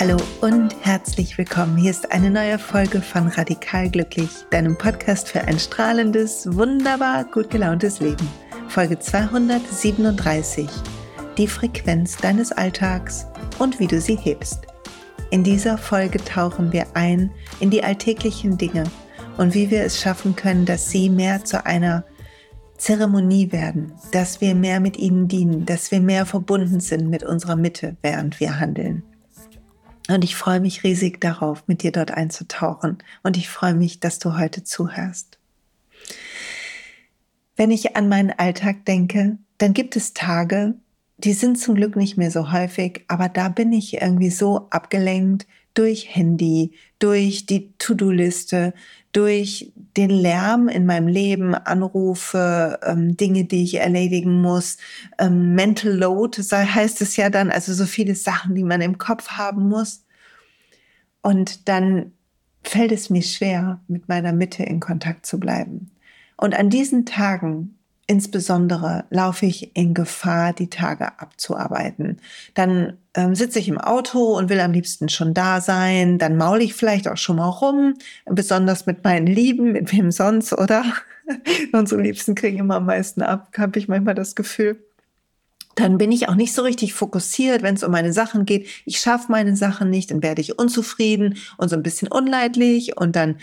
Hallo und herzlich willkommen. Hier ist eine neue Folge von Radikal Glücklich, deinem Podcast für ein strahlendes, wunderbar gut gelauntes Leben. Folge 237. Die Frequenz deines Alltags und wie du sie hebst. In dieser Folge tauchen wir ein in die alltäglichen Dinge und wie wir es schaffen können, dass sie mehr zu einer Zeremonie werden, dass wir mehr mit ihnen dienen, dass wir mehr verbunden sind mit unserer Mitte, während wir handeln. Und ich freue mich riesig darauf, mit dir dort einzutauchen. Und ich freue mich, dass du heute zuhörst. Wenn ich an meinen Alltag denke, dann gibt es Tage, die sind zum Glück nicht mehr so häufig, aber da bin ich irgendwie so abgelenkt durch Handy, durch die To-Do-Liste, durch den Lärm in meinem Leben, Anrufe, ähm, Dinge, die ich erledigen muss, ähm, Mental Load heißt es ja dann, also so viele Sachen, die man im Kopf haben muss. Und dann fällt es mir schwer, mit meiner Mitte in Kontakt zu bleiben. Und an diesen Tagen Insbesondere laufe ich in Gefahr, die Tage abzuarbeiten. Dann ähm, sitze ich im Auto und will am liebsten schon da sein. Dann maule ich vielleicht auch schon mal rum, besonders mit meinen Lieben, mit wem sonst, oder? Unsere Liebsten kriegen immer am meisten ab, habe ich manchmal das Gefühl. Dann bin ich auch nicht so richtig fokussiert, wenn es um meine Sachen geht. Ich schaffe meine Sachen nicht, dann werde ich unzufrieden und so ein bisschen unleidlich und dann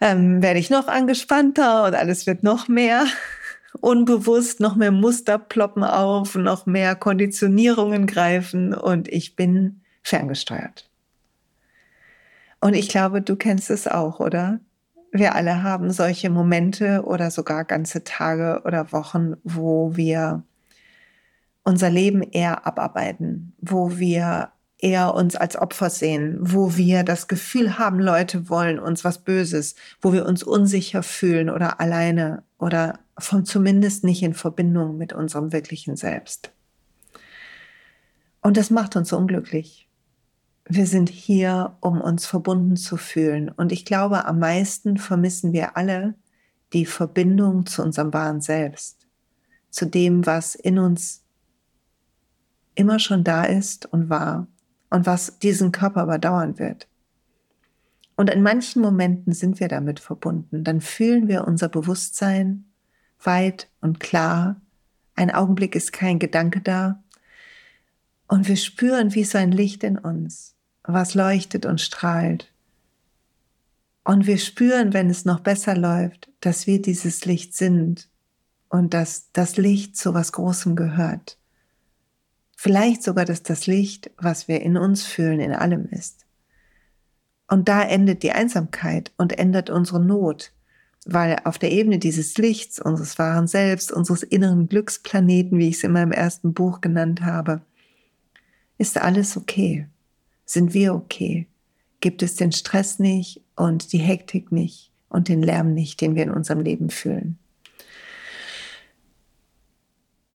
ähm, werde ich noch angespannter und alles wird noch mehr unbewusst noch mehr Muster ploppen auf, noch mehr Konditionierungen greifen und ich bin ferngesteuert. Und ich glaube, du kennst es auch, oder? Wir alle haben solche Momente oder sogar ganze Tage oder Wochen, wo wir unser Leben eher abarbeiten, wo wir eher uns als Opfer sehen, wo wir das Gefühl haben, Leute wollen uns was Böses, wo wir uns unsicher fühlen oder alleine oder von zumindest nicht in Verbindung mit unserem wirklichen Selbst. Und das macht uns unglücklich. Wir sind hier, um uns verbunden zu fühlen. Und ich glaube, am meisten vermissen wir alle die Verbindung zu unserem wahren Selbst, zu dem, was in uns immer schon da ist und war und was diesen Körper überdauern wird. Und in manchen Momenten sind wir damit verbunden. Dann fühlen wir unser Bewusstsein weit und klar. Ein Augenblick ist kein Gedanke da. Und wir spüren wie so ein Licht in uns, was leuchtet und strahlt. Und wir spüren, wenn es noch besser läuft, dass wir dieses Licht sind und dass das Licht zu was Großem gehört. Vielleicht sogar, dass das Licht, was wir in uns fühlen, in allem ist. Und da endet die Einsamkeit und endet unsere Not, weil auf der Ebene dieses Lichts, unseres wahren Selbst, unseres inneren Glücksplaneten, wie ich es in meinem ersten Buch genannt habe, ist alles okay. Sind wir okay? Gibt es den Stress nicht und die Hektik nicht und den Lärm nicht, den wir in unserem Leben fühlen?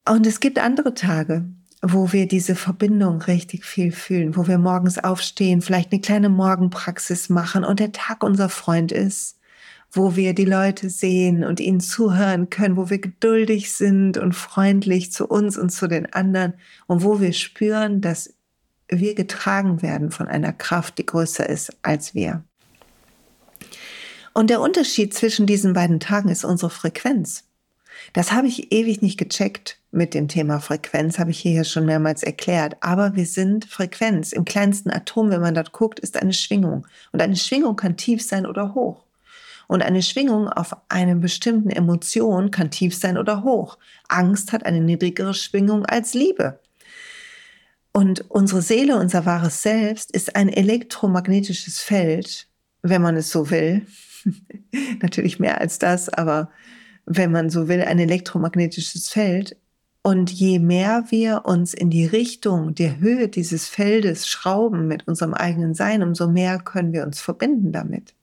Und es gibt andere Tage, wo wir diese Verbindung richtig viel fühlen, wo wir morgens aufstehen, vielleicht eine kleine Morgenpraxis machen und der Tag unser Freund ist, wo wir die Leute sehen und ihnen zuhören können, wo wir geduldig sind und freundlich zu uns und zu den anderen und wo wir spüren, dass wir getragen werden von einer Kraft, die größer ist als wir. Und der Unterschied zwischen diesen beiden Tagen ist unsere Frequenz. Das habe ich ewig nicht gecheckt mit dem Thema Frequenz, habe ich hier schon mehrmals erklärt. Aber wir sind Frequenz. Im kleinsten Atom, wenn man dort guckt, ist eine Schwingung. Und eine Schwingung kann tief sein oder hoch. Und eine Schwingung auf eine bestimmten Emotion kann tief sein oder hoch. Angst hat eine niedrigere Schwingung als Liebe. Und unsere Seele, unser wahres Selbst, ist ein elektromagnetisches Feld, wenn man es so will. Natürlich mehr als das, aber wenn man so will, ein elektromagnetisches Feld. Und je mehr wir uns in die Richtung der Höhe dieses Feldes schrauben mit unserem eigenen Sein, umso mehr können wir uns verbinden damit.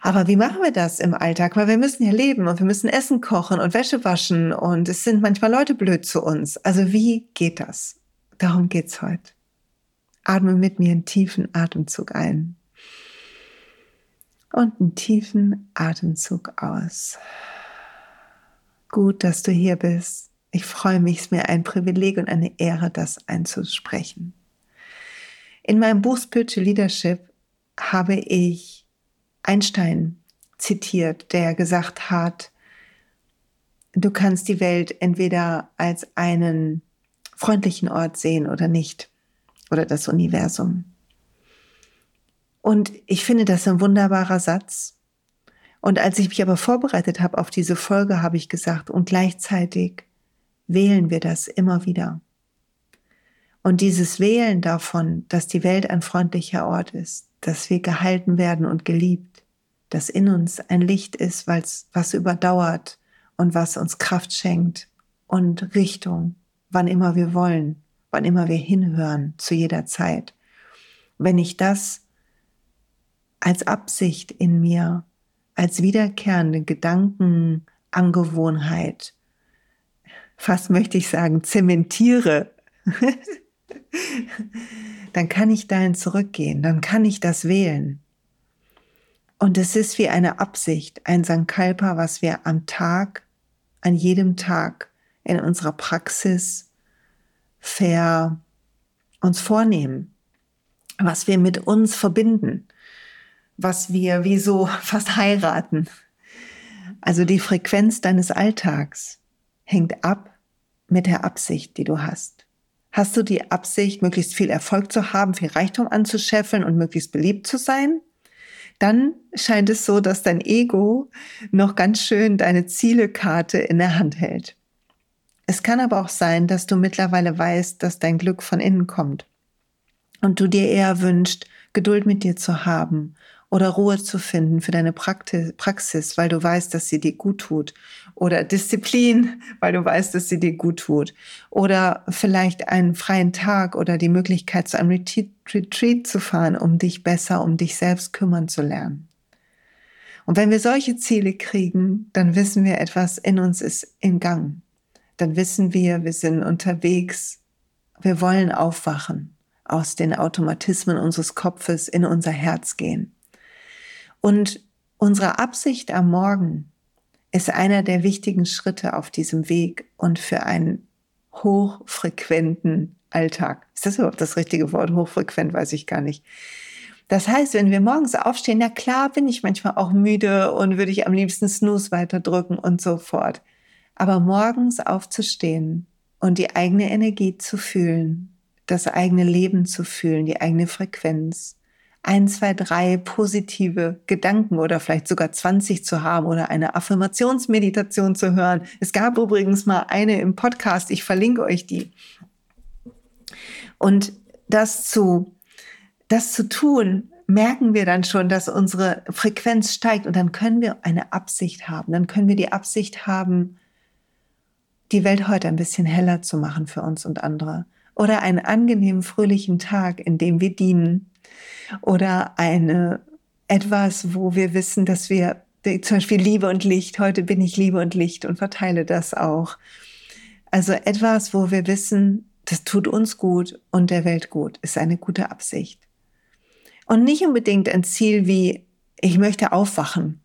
Aber wie machen wir das im Alltag? Weil wir müssen ja leben und wir müssen Essen kochen und Wäsche waschen und es sind manchmal Leute blöd zu uns. Also wie geht das? Darum geht's heute. Atme mit mir einen tiefen Atemzug ein Und einen tiefen Atemzug aus. Gut, dass du hier bist. Ich freue mich, es ist mir ein Privileg und eine Ehre, das einzusprechen. In meinem Buch Spiritual Leadership habe ich Einstein zitiert, der gesagt hat, du kannst die Welt entweder als einen freundlichen Ort sehen oder nicht, oder das Universum. Und ich finde das ein wunderbarer Satz. Und als ich mich aber vorbereitet habe auf diese Folge, habe ich gesagt, und gleichzeitig wählen wir das immer wieder. Und dieses Wählen davon, dass die Welt ein freundlicher Ort ist, dass wir gehalten werden und geliebt, dass in uns ein Licht ist, was überdauert und was uns Kraft schenkt und Richtung, wann immer wir wollen, wann immer wir hinhören, zu jeder Zeit. Wenn ich das als Absicht in mir, als wiederkehrende Gedankenangewohnheit, fast möchte ich sagen, zementiere, dann kann ich dahin zurückgehen, dann kann ich das wählen. Und es ist wie eine Absicht, ein Sankalpa, was wir am Tag, an jedem Tag in unserer Praxis ver, uns vornehmen, was wir mit uns verbinden was wir wie so fast heiraten. Also die Frequenz deines Alltags hängt ab mit der Absicht, die du hast. Hast du die Absicht, möglichst viel Erfolg zu haben, viel Reichtum anzuscheffeln und möglichst beliebt zu sein? Dann scheint es so, dass dein Ego noch ganz schön deine Zielekarte in der Hand hält. Es kann aber auch sein, dass du mittlerweile weißt, dass dein Glück von innen kommt und du dir eher wünscht, Geduld mit dir zu haben oder Ruhe zu finden für deine Praxis, weil du weißt, dass sie dir gut tut. Oder Disziplin, weil du weißt, dass sie dir gut tut. Oder vielleicht einen freien Tag oder die Möglichkeit, zu einem Retreat zu fahren, um dich besser um dich selbst kümmern zu lernen. Und wenn wir solche Ziele kriegen, dann wissen wir, etwas in uns ist in Gang. Dann wissen wir, wir sind unterwegs. Wir wollen aufwachen, aus den Automatismen unseres Kopfes in unser Herz gehen. Und unsere Absicht am Morgen ist einer der wichtigen Schritte auf diesem Weg und für einen hochfrequenten Alltag. Ist das überhaupt das richtige Wort? Hochfrequent weiß ich gar nicht. Das heißt, wenn wir morgens aufstehen, na klar bin ich manchmal auch müde und würde ich am liebsten Snooze weiterdrücken und so fort. Aber morgens aufzustehen und die eigene Energie zu fühlen, das eigene Leben zu fühlen, die eigene Frequenz, ein, zwei, drei positive Gedanken oder vielleicht sogar 20 zu haben oder eine Affirmationsmeditation zu hören. Es gab übrigens mal eine im Podcast, ich verlinke euch die. Und das zu, das zu tun, merken wir dann schon, dass unsere Frequenz steigt und dann können wir eine Absicht haben. Dann können wir die Absicht haben, die Welt heute ein bisschen heller zu machen für uns und andere. Oder einen angenehmen, fröhlichen Tag, in dem wir dienen oder eine etwas, wo wir wissen, dass wir zum Beispiel Liebe und Licht, heute bin ich Liebe und Licht und verteile das auch. Also etwas, wo wir wissen, das tut uns gut und der Welt gut, ist eine gute Absicht. Und nicht unbedingt ein Ziel wie, ich möchte aufwachen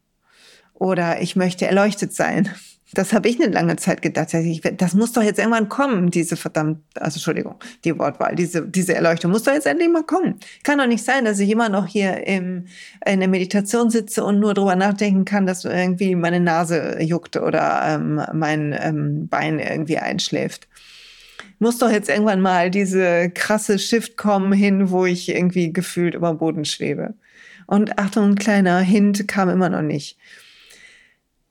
oder ich möchte erleuchtet sein das habe ich eine lange Zeit gedacht. Das muss doch jetzt irgendwann kommen, diese verdammt, also Entschuldigung, die Wortwahl, diese, diese Erleuchtung muss doch jetzt endlich mal kommen. Kann doch nicht sein, dass ich immer noch hier im, in der Meditation sitze und nur drüber nachdenken kann, dass irgendwie meine Nase juckt oder ähm, mein ähm, Bein irgendwie einschläft. Muss doch jetzt irgendwann mal diese krasse Shift kommen hin, wo ich irgendwie gefühlt über Boden schwebe. Und Achtung, ein kleiner Hint kam immer noch nicht.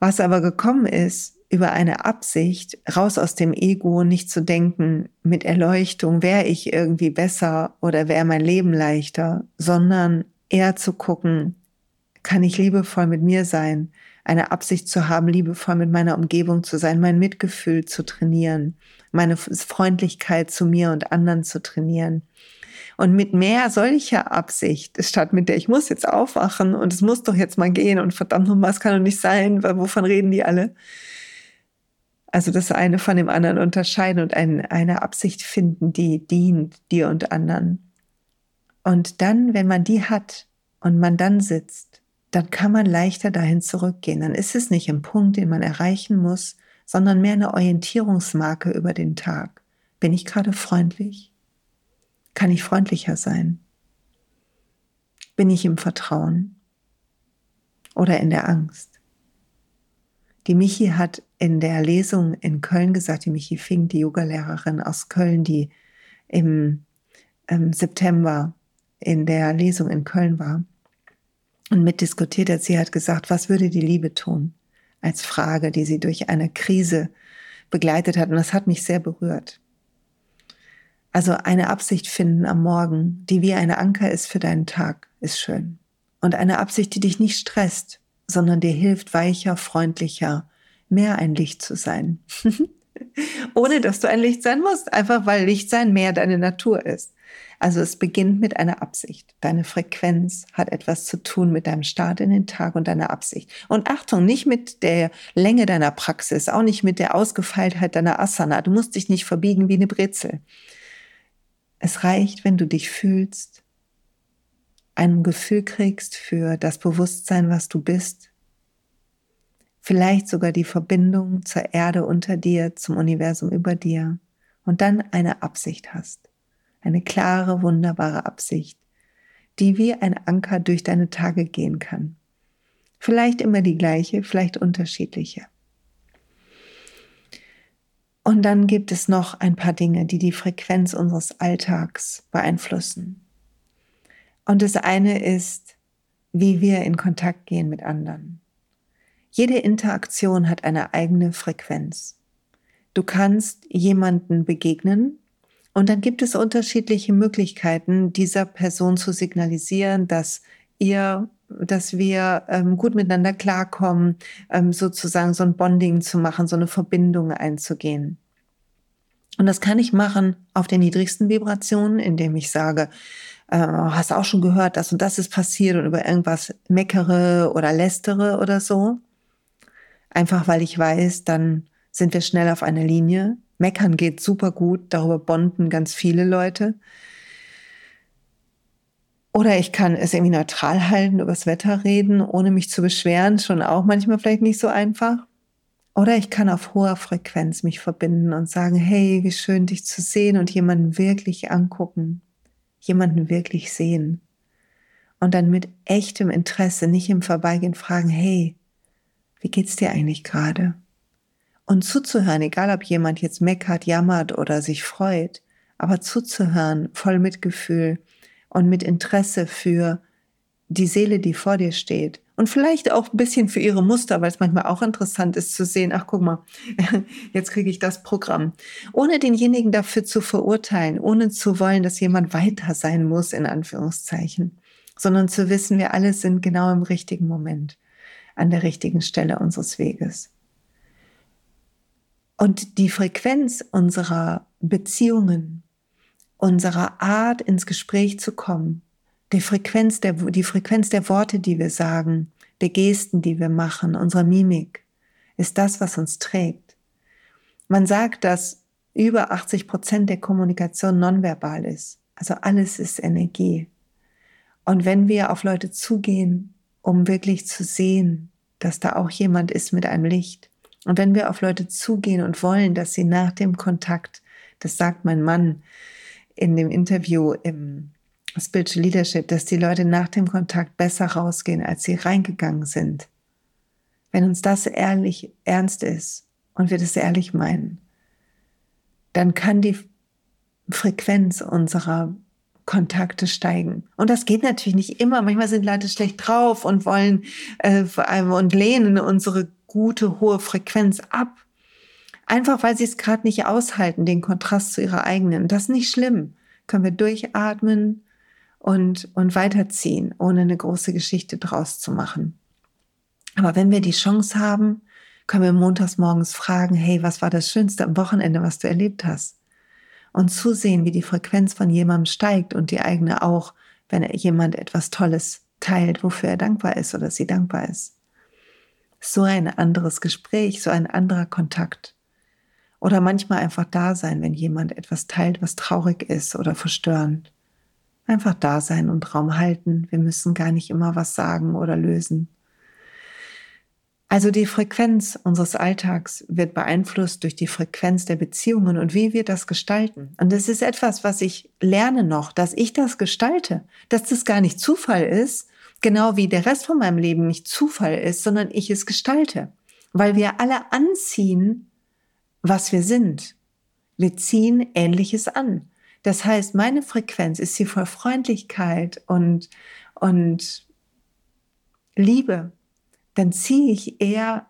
Was aber gekommen ist, über eine Absicht, raus aus dem Ego, nicht zu denken, mit Erleuchtung wäre ich irgendwie besser oder wäre mein Leben leichter, sondern eher zu gucken, kann ich liebevoll mit mir sein, eine Absicht zu haben, liebevoll mit meiner Umgebung zu sein, mein Mitgefühl zu trainieren, meine Freundlichkeit zu mir und anderen zu trainieren. Und mit mehr solcher Absicht, statt mit der ich muss jetzt aufwachen und es muss doch jetzt mal gehen und verdammt nochmal, es kann doch nicht sein, weil wovon reden die alle? Also das eine von dem anderen unterscheiden und ein, eine Absicht finden, die dient dir und anderen. Und dann, wenn man die hat und man dann sitzt, dann kann man leichter dahin zurückgehen. Dann ist es nicht ein Punkt, den man erreichen muss, sondern mehr eine Orientierungsmarke über den Tag. Bin ich gerade freundlich? Kann ich freundlicher sein? Bin ich im Vertrauen oder in der Angst? Die Michi hat in der Lesung in Köln gesagt, die Michi Fink, die Yogalehrerin aus Köln, die im, im September in der Lesung in Köln war und mitdiskutiert hat, sie hat gesagt, was würde die Liebe tun? Als Frage, die sie durch eine Krise begleitet hat. Und das hat mich sehr berührt. Also eine Absicht finden am Morgen, die wie ein Anker ist für deinen Tag, ist schön. Und eine Absicht, die dich nicht stresst, sondern dir hilft, weicher, freundlicher, mehr ein Licht zu sein. Ohne dass du ein Licht sein musst, einfach weil Lichtsein mehr deine Natur ist. Also es beginnt mit einer Absicht. Deine Frequenz hat etwas zu tun mit deinem Start in den Tag und deiner Absicht. Und Achtung, nicht mit der Länge deiner Praxis, auch nicht mit der Ausgefeiltheit deiner Asana. Du musst dich nicht verbiegen wie eine Brezel. Es reicht, wenn du dich fühlst, ein Gefühl kriegst für das Bewusstsein, was du bist, vielleicht sogar die Verbindung zur Erde unter dir, zum Universum über dir und dann eine Absicht hast. Eine klare, wunderbare Absicht, die wie ein Anker durch deine Tage gehen kann. Vielleicht immer die gleiche, vielleicht unterschiedliche. Und dann gibt es noch ein paar Dinge, die die Frequenz unseres Alltags beeinflussen. Und das eine ist, wie wir in Kontakt gehen mit anderen. Jede Interaktion hat eine eigene Frequenz. Du kannst jemanden begegnen und dann gibt es unterschiedliche Möglichkeiten, dieser Person zu signalisieren, dass ihr, dass wir ähm, gut miteinander klarkommen, ähm, sozusagen so ein Bonding zu machen, so eine Verbindung einzugehen. Und das kann ich machen auf den niedrigsten Vibrationen, indem ich sage, äh, hast auch schon gehört, das und das ist passiert und über irgendwas meckere oder lästere oder so. Einfach weil ich weiß, dann sind wir schnell auf einer Linie. Meckern geht super gut, darüber bonden ganz viele Leute. Oder ich kann es irgendwie neutral halten, über das Wetter reden, ohne mich zu beschweren, schon auch manchmal vielleicht nicht so einfach. Oder ich kann auf hoher Frequenz mich verbinden und sagen, hey, wie schön dich zu sehen und jemanden wirklich angucken, jemanden wirklich sehen. Und dann mit echtem Interesse, nicht im Vorbeigehen fragen, hey, wie geht's dir eigentlich gerade? Und zuzuhören, egal ob jemand jetzt meckert, jammert oder sich freut, aber zuzuhören, voll Mitgefühl und mit Interesse für die Seele, die vor dir steht. Und vielleicht auch ein bisschen für ihre Muster, weil es manchmal auch interessant ist zu sehen, ach guck mal, jetzt kriege ich das Programm. Ohne denjenigen dafür zu verurteilen, ohne zu wollen, dass jemand weiter sein muss, in Anführungszeichen, sondern zu wissen, wir alle sind genau im richtigen Moment an der richtigen Stelle unseres Weges. Und die Frequenz unserer Beziehungen, unserer Art ins Gespräch zu kommen, die Frequenz der, die Frequenz der Worte, die wir sagen, der Gesten, die wir machen, unserer Mimik, ist das, was uns trägt. Man sagt, dass über 80 Prozent der Kommunikation nonverbal ist. Also alles ist Energie. Und wenn wir auf Leute zugehen, um wirklich zu sehen, dass da auch jemand ist mit einem Licht. Und wenn wir auf Leute zugehen und wollen, dass sie nach dem Kontakt, das sagt mein Mann in dem Interview im Spiritual Leadership, dass die Leute nach dem Kontakt besser rausgehen, als sie reingegangen sind. Wenn uns das ehrlich ernst ist und wir das ehrlich meinen, dann kann die Frequenz unserer Kontakte steigen. Und das geht natürlich nicht immer. Manchmal sind Leute schlecht drauf und wollen äh, und lehnen unsere gute hohe Frequenz ab. Einfach weil sie es gerade nicht aushalten, den Kontrast zu ihrer eigenen. Das ist nicht schlimm. Können wir durchatmen und, und weiterziehen, ohne eine große Geschichte draus zu machen. Aber wenn wir die Chance haben, können wir montags morgens fragen, hey, was war das Schönste am Wochenende, was du erlebt hast? und zusehen, wie die Frequenz von jemandem steigt und die eigene auch, wenn jemand etwas Tolles teilt, wofür er dankbar ist oder sie dankbar ist. So ein anderes Gespräch, so ein anderer Kontakt. Oder manchmal einfach da sein, wenn jemand etwas teilt, was traurig ist oder verstörend. Einfach da sein und Raum halten. Wir müssen gar nicht immer was sagen oder lösen. Also die Frequenz unseres Alltags wird beeinflusst durch die Frequenz der Beziehungen und wie wir das gestalten. Und das ist etwas, was ich lerne noch, dass ich das gestalte, dass das gar nicht Zufall ist, genau wie der Rest von meinem Leben nicht Zufall ist, sondern ich es gestalte, weil wir alle anziehen, was wir sind. Wir ziehen Ähnliches an. Das heißt, meine Frequenz ist sie voll Freundlichkeit und, und Liebe dann ziehe ich eher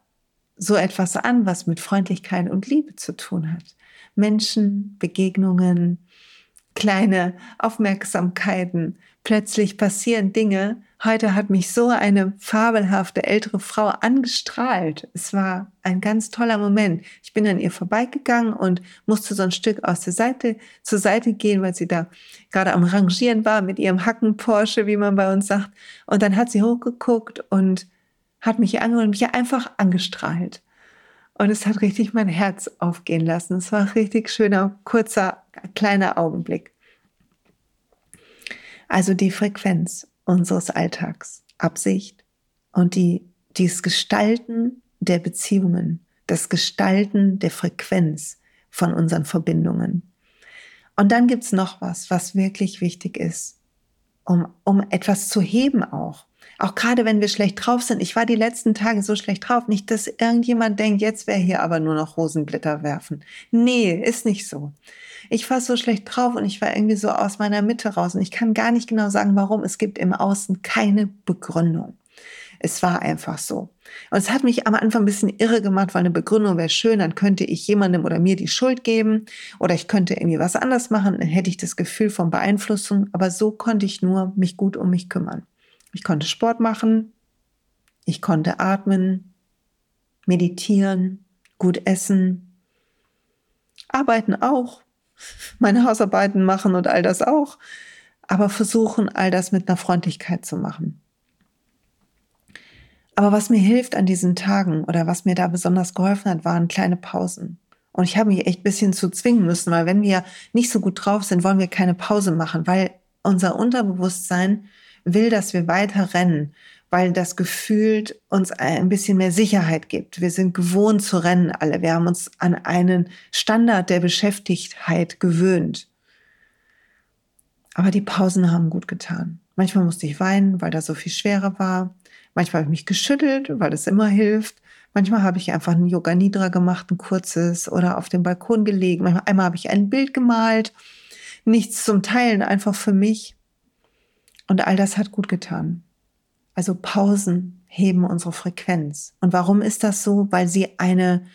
so etwas an, was mit Freundlichkeit und Liebe zu tun hat. Menschen, Begegnungen, kleine Aufmerksamkeiten. Plötzlich passieren Dinge. Heute hat mich so eine fabelhafte ältere Frau angestrahlt. Es war ein ganz toller Moment. Ich bin an ihr vorbeigegangen und musste so ein Stück aus der Seite zur Seite gehen, weil sie da gerade am Rangieren war mit ihrem Hacken Porsche, wie man bei uns sagt. Und dann hat sie hochgeguckt und hat mich angehört und mich einfach angestrahlt. Und es hat richtig mein Herz aufgehen lassen. Es war ein richtig schöner, kurzer, kleiner Augenblick. Also die Frequenz unseres Alltags, Absicht und die, dieses Gestalten der Beziehungen, das Gestalten der Frequenz von unseren Verbindungen. Und dann gibt's noch was, was wirklich wichtig ist, um, um etwas zu heben auch. Auch gerade wenn wir schlecht drauf sind. Ich war die letzten Tage so schlecht drauf. Nicht, dass irgendjemand denkt, jetzt wäre hier aber nur noch Rosenblätter werfen. Nee, ist nicht so. Ich war so schlecht drauf und ich war irgendwie so aus meiner Mitte raus. Und ich kann gar nicht genau sagen, warum. Es gibt im Außen keine Begründung. Es war einfach so. Und es hat mich am Anfang ein bisschen irre gemacht, weil eine Begründung wäre schön, dann könnte ich jemandem oder mir die Schuld geben oder ich könnte irgendwie was anders machen, dann hätte ich das Gefühl von Beeinflussung, aber so konnte ich nur mich gut um mich kümmern. Ich konnte Sport machen, ich konnte atmen, meditieren, gut essen, arbeiten auch, meine Hausarbeiten machen und all das auch, aber versuchen, all das mit einer Freundlichkeit zu machen. Aber was mir hilft an diesen Tagen oder was mir da besonders geholfen hat, waren kleine Pausen. Und ich habe mich echt ein bisschen zu zwingen müssen, weil wenn wir nicht so gut drauf sind, wollen wir keine Pause machen, weil unser Unterbewusstsein will, dass wir weiter rennen, weil das gefühlt uns ein bisschen mehr Sicherheit gibt. Wir sind gewohnt zu rennen alle. Wir haben uns an einen Standard der Beschäftigtheit gewöhnt. Aber die Pausen haben gut getan. Manchmal musste ich weinen, weil da so viel schwerer war. Manchmal habe ich mich geschüttelt, weil es immer hilft. Manchmal habe ich einfach ein Yoga Nidra gemacht, ein kurzes, oder auf dem Balkon gelegen. Manchmal, einmal habe ich ein Bild gemalt. Nichts zum Teilen, einfach für mich. Und all das hat gut getan. Also Pausen heben unsere Frequenz. Und warum ist das so? Weil sie eine,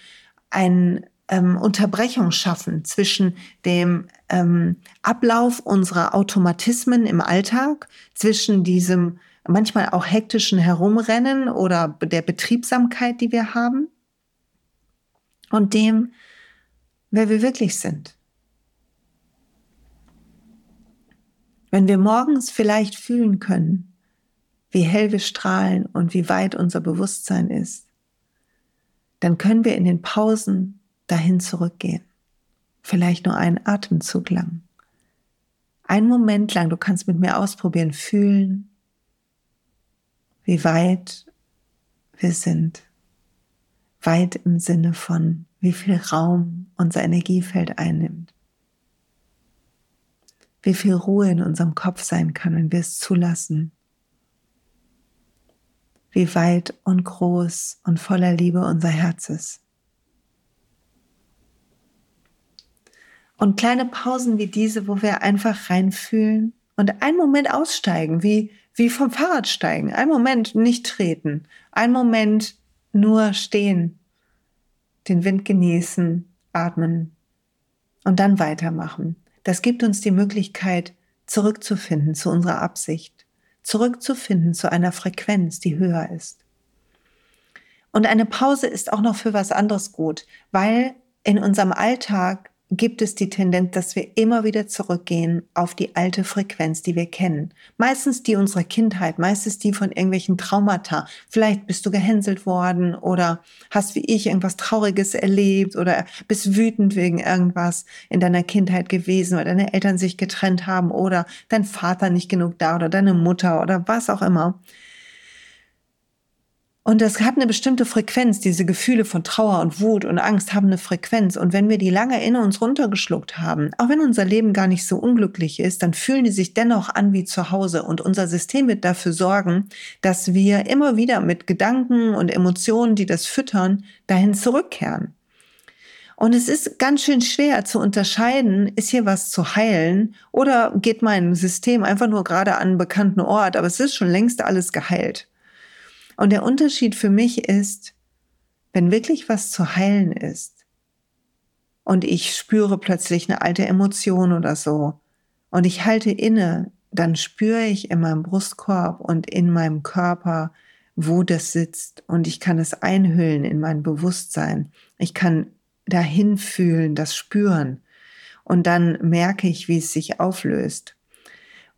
eine ähm, Unterbrechung schaffen zwischen dem ähm, Ablauf unserer Automatismen im Alltag, zwischen diesem manchmal auch hektischen Herumrennen oder der Betriebsamkeit, die wir haben, und dem, wer wir wirklich sind. Wenn wir morgens vielleicht fühlen können, wie hell wir strahlen und wie weit unser Bewusstsein ist, dann können wir in den Pausen dahin zurückgehen. Vielleicht nur einen Atemzug lang. Ein Moment lang, du kannst mit mir ausprobieren, fühlen, wie weit wir sind. Weit im Sinne von, wie viel Raum unser Energiefeld einnimmt wie viel Ruhe in unserem Kopf sein kann, wenn wir es zulassen. Wie weit und groß und voller Liebe unser Herz ist. Und kleine Pausen wie diese, wo wir einfach reinfühlen und einen Moment aussteigen, wie, wie vom Fahrrad steigen. Einen Moment nicht treten. Einen Moment nur stehen, den Wind genießen, atmen und dann weitermachen. Das gibt uns die Möglichkeit, zurückzufinden zu unserer Absicht, zurückzufinden zu einer Frequenz, die höher ist. Und eine Pause ist auch noch für was anderes gut, weil in unserem Alltag gibt es die Tendenz, dass wir immer wieder zurückgehen auf die alte Frequenz, die wir kennen. Meistens die unserer Kindheit, meistens die von irgendwelchen Traumata. Vielleicht bist du gehänselt worden oder hast wie ich irgendwas Trauriges erlebt oder bist wütend wegen irgendwas in deiner Kindheit gewesen, weil deine Eltern sich getrennt haben oder dein Vater nicht genug da oder deine Mutter oder was auch immer. Und das hat eine bestimmte Frequenz. Diese Gefühle von Trauer und Wut und Angst haben eine Frequenz. Und wenn wir die lange in uns runtergeschluckt haben, auch wenn unser Leben gar nicht so unglücklich ist, dann fühlen die sich dennoch an wie zu Hause. Und unser System wird dafür sorgen, dass wir immer wieder mit Gedanken und Emotionen, die das füttern, dahin zurückkehren. Und es ist ganz schön schwer zu unterscheiden, ist hier was zu heilen oder geht mein System einfach nur gerade an einen bekannten Ort, aber es ist schon längst alles geheilt. Und der Unterschied für mich ist, wenn wirklich was zu heilen ist und ich spüre plötzlich eine alte Emotion oder so und ich halte inne, dann spüre ich in meinem Brustkorb und in meinem Körper, wo das sitzt und ich kann es einhüllen in mein Bewusstsein. Ich kann dahin fühlen, das spüren und dann merke ich, wie es sich auflöst.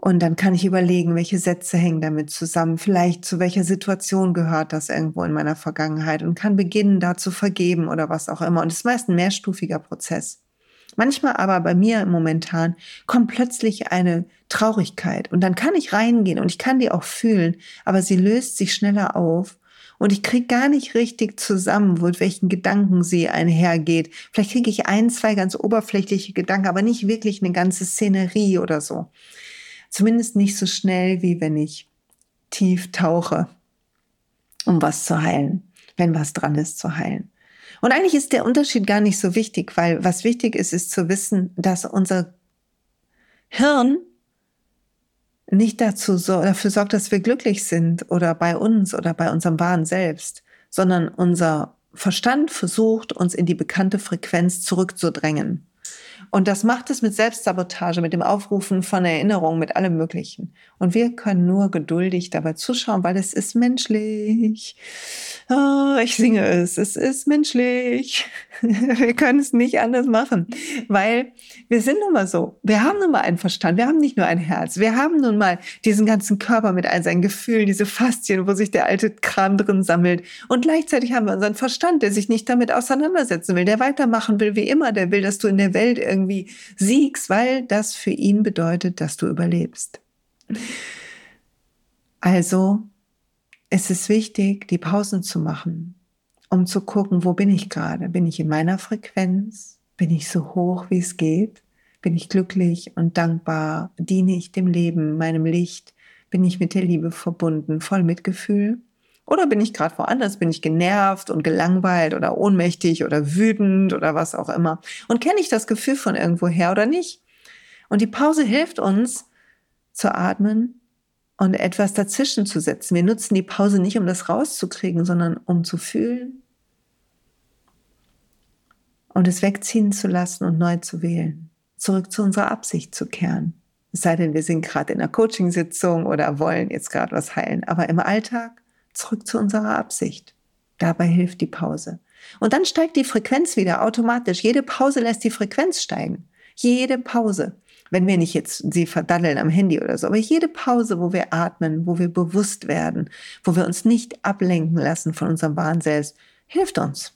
Und dann kann ich überlegen, welche Sätze hängen damit zusammen. Vielleicht zu welcher Situation gehört das irgendwo in meiner Vergangenheit und kann beginnen, da zu vergeben oder was auch immer. Und es ist meist ein mehrstufiger Prozess. Manchmal aber bei mir momentan kommt plötzlich eine Traurigkeit und dann kann ich reingehen und ich kann die auch fühlen, aber sie löst sich schneller auf und ich kriege gar nicht richtig zusammen, mit welchen Gedanken sie einhergeht. Vielleicht kriege ich ein, zwei ganz oberflächliche Gedanken, aber nicht wirklich eine ganze Szenerie oder so. Zumindest nicht so schnell, wie wenn ich tief tauche, um was zu heilen, wenn was dran ist zu heilen. Und eigentlich ist der Unterschied gar nicht so wichtig, weil was wichtig ist, ist zu wissen, dass unser Hirn nicht dazu so, dafür sorgt, dass wir glücklich sind oder bei uns oder bei unserem wahren Selbst, sondern unser Verstand versucht, uns in die bekannte Frequenz zurückzudrängen. Und das macht es mit Selbstsabotage, mit dem Aufrufen von Erinnerungen, mit allem Möglichen. Und wir können nur geduldig dabei zuschauen, weil es ist menschlich. Oh, ich singe es, es ist menschlich. Wir können es nicht anders machen, weil wir sind nun mal so. Wir haben nun mal einen Verstand, wir haben nicht nur ein Herz. Wir haben nun mal diesen ganzen Körper mit all seinen Gefühlen, diese Faszien, wo sich der alte Kram drin sammelt. Und gleichzeitig haben wir unseren Verstand, der sich nicht damit auseinandersetzen will, der weitermachen will wie immer, der will, dass du in der Welt irgendwie siegst, weil das für ihn bedeutet, dass du überlebst. Also es ist wichtig, die Pausen zu machen, um zu gucken, wo bin ich gerade? Bin ich in meiner Frequenz? Bin ich so hoch, wie es geht? Bin ich glücklich und dankbar? Diene ich dem Leben, meinem Licht? Bin ich mit der Liebe verbunden, voll Mitgefühl? Oder bin ich gerade woanders? Bin ich genervt und gelangweilt oder ohnmächtig oder wütend oder was auch immer? Und kenne ich das Gefühl von irgendwoher oder nicht? Und die Pause hilft uns zu atmen und etwas dazwischen zu setzen. Wir nutzen die Pause nicht, um das rauszukriegen, sondern um zu fühlen und es wegziehen zu lassen und neu zu wählen. Zurück zu unserer Absicht zu kehren. Es sei denn, wir sind gerade in einer Coachingsitzung oder wollen jetzt gerade was heilen. Aber im Alltag zurück zu unserer Absicht. Dabei hilft die Pause. Und dann steigt die Frequenz wieder automatisch. Jede Pause lässt die Frequenz steigen. Jede Pause wenn wir nicht jetzt sie verdaddeln am Handy oder so, aber jede Pause, wo wir atmen, wo wir bewusst werden, wo wir uns nicht ablenken lassen von unserem wahren Selbst, hilft uns.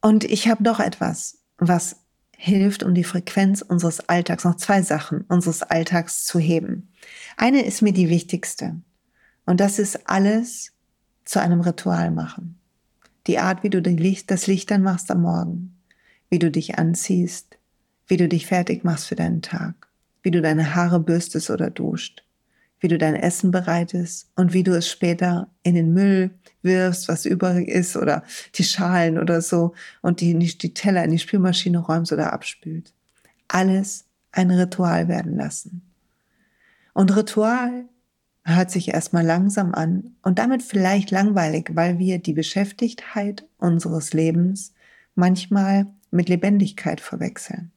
Und ich habe noch etwas, was hilft, um die Frequenz unseres Alltags, noch zwei Sachen unseres Alltags zu heben. Eine ist mir die wichtigste. Und das ist alles zu einem Ritual machen. Die Art, wie du das Licht dann machst am Morgen, wie du dich anziehst, wie du dich fertig machst für deinen Tag, wie du deine Haare bürstest oder duscht, wie du dein Essen bereitest und wie du es später in den Müll wirfst, was übrig ist oder die Schalen oder so und die, die Teller in die Spülmaschine räumst oder abspült. Alles ein Ritual werden lassen. Und Ritual hört sich erstmal langsam an und damit vielleicht langweilig, weil wir die Beschäftigtheit unseres Lebens manchmal mit Lebendigkeit verwechseln.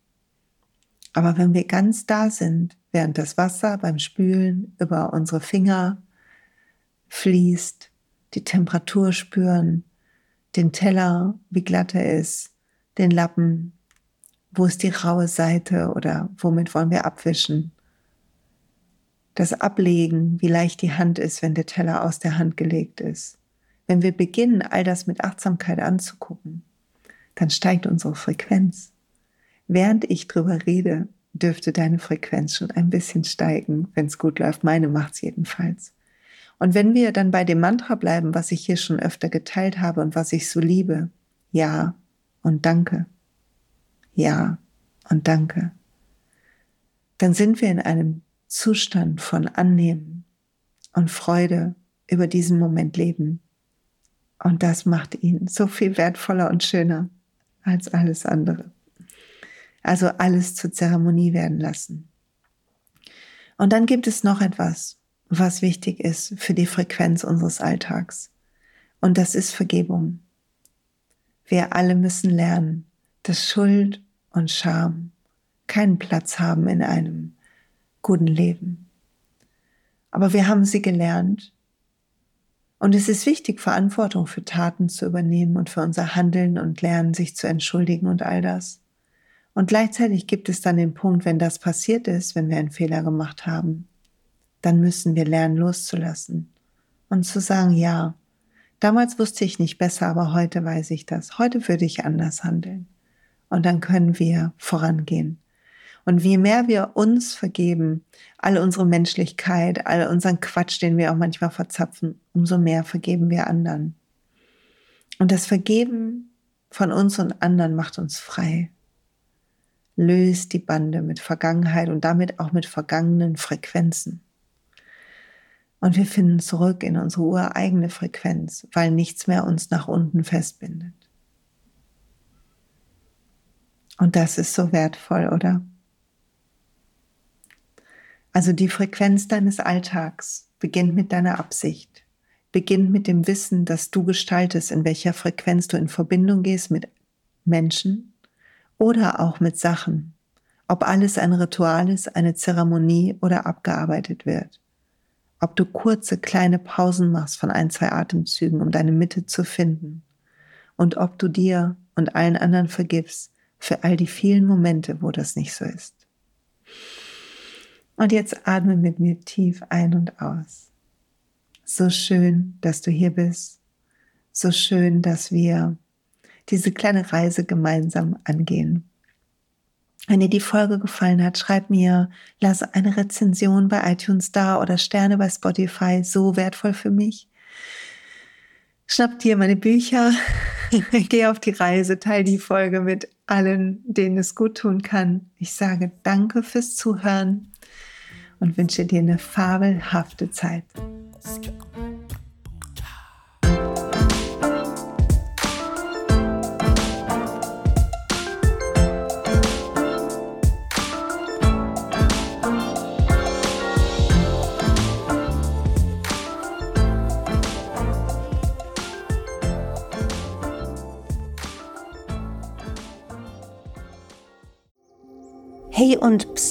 Aber wenn wir ganz da sind, während das Wasser beim Spülen über unsere Finger fließt, die Temperatur spüren, den Teller, wie glatt er ist, den Lappen? Wo ist die raue Seite oder womit wollen wir abwischen? Das Ablegen, wie leicht die Hand ist, wenn der Teller aus der Hand gelegt ist. Wenn wir beginnen, all das mit Achtsamkeit anzugucken, dann steigt unsere Frequenz. Während ich drüber rede, dürfte deine Frequenz schon ein bisschen steigen, wenn es gut läuft. Meine macht es jedenfalls. Und wenn wir dann bei dem Mantra bleiben, was ich hier schon öfter geteilt habe und was ich so liebe, ja und danke, ja und danke, dann sind wir in einem Zustand von Annehmen und Freude über diesen Moment leben. Und das macht ihn so viel wertvoller und schöner als alles andere. Also alles zur Zeremonie werden lassen. Und dann gibt es noch etwas, was wichtig ist für die Frequenz unseres Alltags. Und das ist Vergebung. Wir alle müssen lernen, dass Schuld und Scham keinen Platz haben in einem guten Leben. Aber wir haben sie gelernt. Und es ist wichtig, Verantwortung für Taten zu übernehmen und für unser Handeln und Lernen, sich zu entschuldigen und all das. Und gleichzeitig gibt es dann den Punkt, wenn das passiert ist, wenn wir einen Fehler gemacht haben, dann müssen wir lernen loszulassen und zu sagen, ja, damals wusste ich nicht besser, aber heute weiß ich das. Heute würde ich anders handeln. Und dann können wir vorangehen. Und je mehr wir uns vergeben, all unsere Menschlichkeit, all unseren Quatsch, den wir auch manchmal verzapfen, umso mehr vergeben wir anderen. Und das Vergeben von uns und anderen macht uns frei löst die Bande mit Vergangenheit und damit auch mit vergangenen Frequenzen. Und wir finden zurück in unsere ureigene Frequenz, weil nichts mehr uns nach unten festbindet. Und das ist so wertvoll, oder? Also die Frequenz deines Alltags beginnt mit deiner Absicht, beginnt mit dem Wissen, dass du gestaltest, in welcher Frequenz du in Verbindung gehst mit Menschen, oder auch mit Sachen, ob alles ein Ritual ist, eine Zeremonie oder abgearbeitet wird. Ob du kurze, kleine Pausen machst von ein, zwei Atemzügen, um deine Mitte zu finden. Und ob du dir und allen anderen vergibst für all die vielen Momente, wo das nicht so ist. Und jetzt atme mit mir tief ein und aus. So schön, dass du hier bist. So schön, dass wir diese kleine Reise gemeinsam angehen. Wenn dir die Folge gefallen hat, schreib mir, lass eine Rezension bei iTunes da oder Sterne bei Spotify, so wertvoll für mich. Schnapp dir meine Bücher, geh auf die Reise, teil die Folge mit allen, denen es gut tun kann. Ich sage danke fürs Zuhören und wünsche dir eine fabelhafte Zeit. Hey und pst,